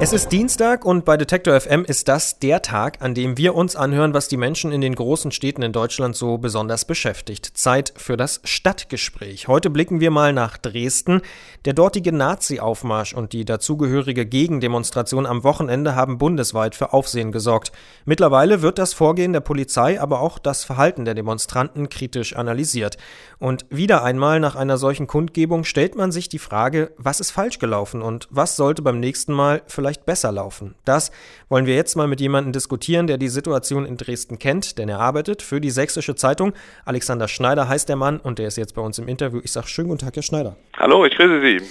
Es ist Dienstag und bei Detektor FM ist das der Tag, an dem wir uns anhören, was die Menschen in den großen Städten in Deutschland so besonders beschäftigt. Zeit für das Stadtgespräch. Heute blicken wir mal nach Dresden. Der dortige Nazi-Aufmarsch und die dazugehörige Gegendemonstration am Wochenende haben bundesweit für Aufsehen gesorgt. Mittlerweile wird das Vorgehen der Polizei, aber auch das Verhalten der Demonstranten kritisch analysiert. Und wieder einmal nach einer solchen Kundgebung stellt man sich die Frage, was ist falsch gelaufen und was sollte beim nächsten Mal vielleicht vielleicht besser laufen? Das wollen wir jetzt mal mit jemandem diskutieren, der die Situation in Dresden kennt, denn er arbeitet für die Sächsische Zeitung. Alexander Schneider heißt der Mann und der ist jetzt bei uns im Interview. Ich sage schönen guten Tag, Herr Schneider. Hallo, ich grüße Sie.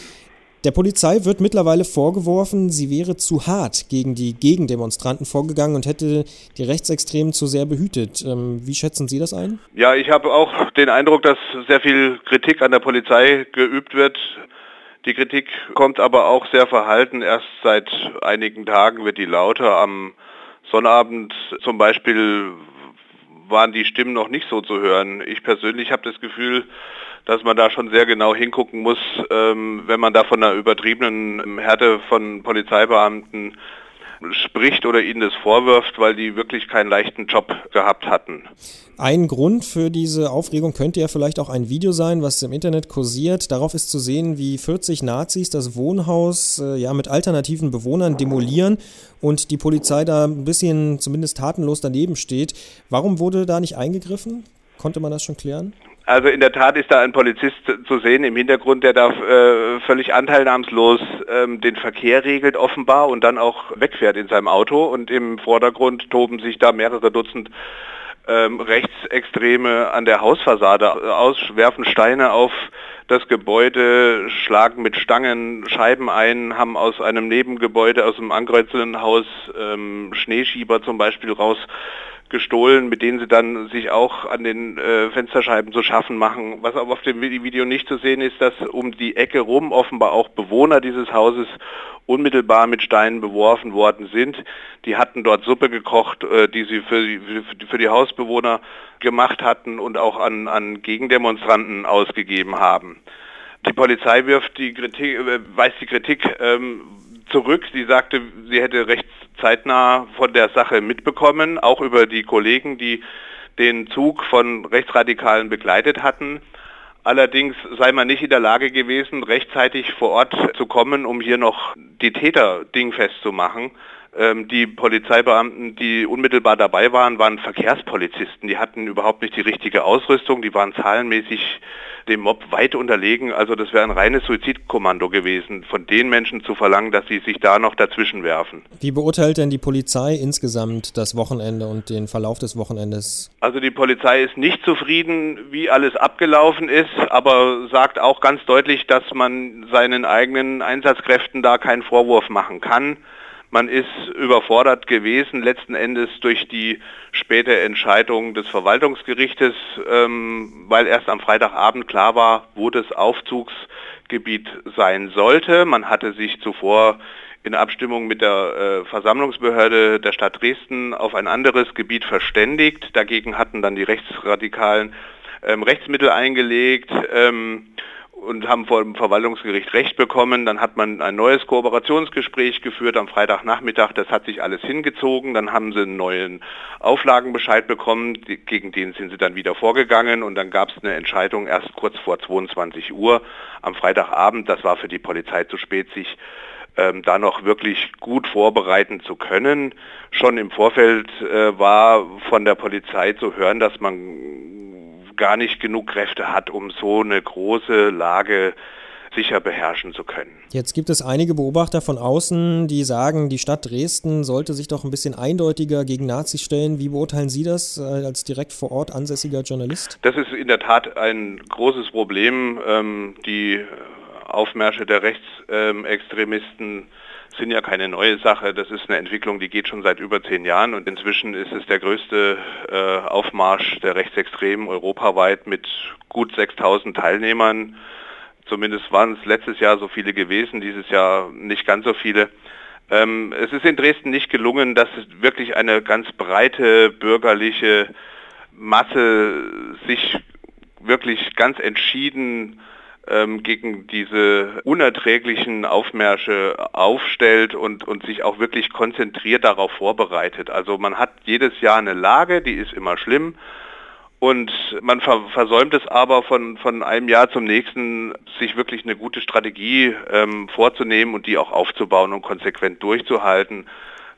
Der Polizei wird mittlerweile vorgeworfen, sie wäre zu hart gegen die Gegendemonstranten vorgegangen und hätte die Rechtsextremen zu sehr behütet. Ähm, wie schätzen Sie das ein? Ja, ich habe auch den Eindruck, dass sehr viel Kritik an der Polizei geübt wird. Die Kritik kommt aber auch sehr verhalten. Erst seit einigen Tagen wird die lauter. Am Sonnabend zum Beispiel waren die Stimmen noch nicht so zu hören. Ich persönlich habe das Gefühl, dass man da schon sehr genau hingucken muss, ähm, wenn man da von einer übertriebenen Härte von Polizeibeamten spricht oder ihnen das vorwirft, weil die wirklich keinen leichten Job gehabt hatten. Ein Grund für diese Aufregung könnte ja vielleicht auch ein Video sein, was im Internet kursiert. Darauf ist zu sehen, wie 40 Nazis das Wohnhaus äh, ja mit alternativen Bewohnern demolieren und die Polizei da ein bisschen zumindest tatenlos daneben steht. Warum wurde da nicht eingegriffen? Konnte man das schon klären? Also in der Tat ist da ein Polizist zu sehen im Hintergrund, der da äh, völlig anteilnahmslos ähm, den Verkehr regelt offenbar und dann auch wegfährt in seinem Auto. Und im Vordergrund toben sich da mehrere Dutzend ähm, Rechtsextreme an der Hausfassade aus, werfen Steine auf das Gebäude, schlagen mit Stangen Scheiben ein, haben aus einem Nebengebäude, aus einem angreizenden Haus ähm, Schneeschieber zum Beispiel raus gestohlen, mit denen sie dann sich auch an den äh, Fensterscheiben zu schaffen machen. Was aber auf dem Video nicht zu sehen ist, dass um die Ecke rum offenbar auch Bewohner dieses Hauses unmittelbar mit Steinen beworfen worden sind. Die hatten dort Suppe gekocht, äh, die sie für die, für die Hausbewohner gemacht hatten und auch an, an Gegendemonstranten ausgegeben haben. Die Polizei wirft die Kritik, äh, weist die Kritik ähm, zurück. Sie sagte, sie hätte recht zeitnah von der Sache mitbekommen, auch über die Kollegen, die den Zug von Rechtsradikalen begleitet hatten. Allerdings sei man nicht in der Lage gewesen, rechtzeitig vor Ort zu kommen, um hier noch die Täter dingfest zu machen. Ähm, die Polizeibeamten, die unmittelbar dabei waren, waren Verkehrspolizisten. Die hatten überhaupt nicht die richtige Ausrüstung, die waren zahlenmäßig dem Mob weit unterlegen. Also das wäre ein reines Suizidkommando gewesen, von den Menschen zu verlangen, dass sie sich da noch dazwischen werfen. Wie beurteilt denn die Polizei insgesamt das Wochenende und den Verlauf des Wochenendes? Also die Polizei ist nicht zufrieden, wie alles abgelaufen ist, aber sagt auch ganz deutlich, dass man seinen eigenen Einsatzkräften da keinen Vorwurf machen kann. Man ist überfordert gewesen, letzten Endes durch die späte Entscheidung des Verwaltungsgerichtes, ähm, weil erst am Freitagabend klar war, wo das Aufzugsgebiet sein sollte. Man hatte sich zuvor in Abstimmung mit der äh, Versammlungsbehörde der Stadt Dresden auf ein anderes Gebiet verständigt. Dagegen hatten dann die Rechtsradikalen ähm, Rechtsmittel eingelegt. Ähm, und haben vor dem Verwaltungsgericht Recht bekommen. Dann hat man ein neues Kooperationsgespräch geführt am Freitagnachmittag. Das hat sich alles hingezogen. Dann haben sie einen neuen Auflagenbescheid bekommen. gegen den sind sie dann wieder vorgegangen. Und dann gab es eine Entscheidung erst kurz vor 22 Uhr am Freitagabend. Das war für die Polizei zu spät, sich ähm, da noch wirklich gut vorbereiten zu können. Schon im Vorfeld äh, war von der Polizei zu hören, dass man gar nicht genug Kräfte hat, um so eine große Lage sicher beherrschen zu können. Jetzt gibt es einige Beobachter von außen, die sagen, die Stadt Dresden sollte sich doch ein bisschen eindeutiger gegen Nazis stellen. Wie beurteilen Sie das äh, als direkt vor Ort ansässiger Journalist? Das ist in der Tat ein großes Problem. Ähm, die Aufmärsche der Rechtsextremisten sind ja keine neue Sache. Das ist eine Entwicklung, die geht schon seit über zehn Jahren und inzwischen ist es der größte äh, Aufmarsch der Rechtsextremen europaweit mit gut 6000 Teilnehmern. Zumindest waren es letztes Jahr so viele gewesen, dieses Jahr nicht ganz so viele. Ähm, es ist in Dresden nicht gelungen, dass wirklich eine ganz breite bürgerliche Masse sich wirklich ganz entschieden ähm, gegen diese unerträglichen Aufmärsche aufstellt und, und sich auch wirklich konzentriert darauf vorbereitet. Also man hat jedes Jahr eine Lage, die ist immer schlimm. Und man versäumt es aber von, von einem Jahr zum nächsten, sich wirklich eine gute Strategie ähm, vorzunehmen und die auch aufzubauen und konsequent durchzuhalten.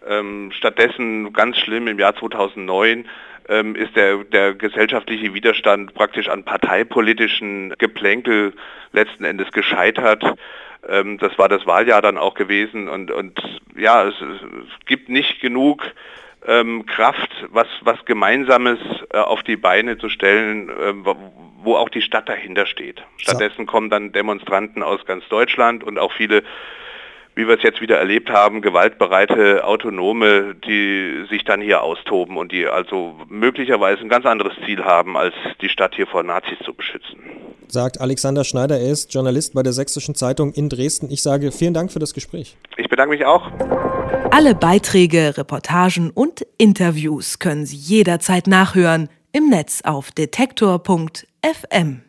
Ähm, stattdessen, ganz schlimm, im Jahr 2009 ähm, ist der, der gesellschaftliche Widerstand praktisch an parteipolitischen Geplänkel letzten Endes gescheitert. Ähm, das war das Wahljahr dann auch gewesen und, und ja, es, es gibt nicht genug ähm, Kraft, was, was Gemeinsames äh, auf die Beine zu stellen, äh, wo auch die Stadt dahinter steht. Stattdessen kommen dann Demonstranten aus ganz Deutschland und auch viele wie wir es jetzt wieder erlebt haben, gewaltbereite Autonome, die sich dann hier austoben und die also möglicherweise ein ganz anderes Ziel haben, als die Stadt hier vor Nazis zu beschützen. Sagt Alexander Schneider, er ist Journalist bei der Sächsischen Zeitung in Dresden. Ich sage vielen Dank für das Gespräch. Ich bedanke mich auch. Alle Beiträge, Reportagen und Interviews können Sie jederzeit nachhören im Netz auf detektor.fm.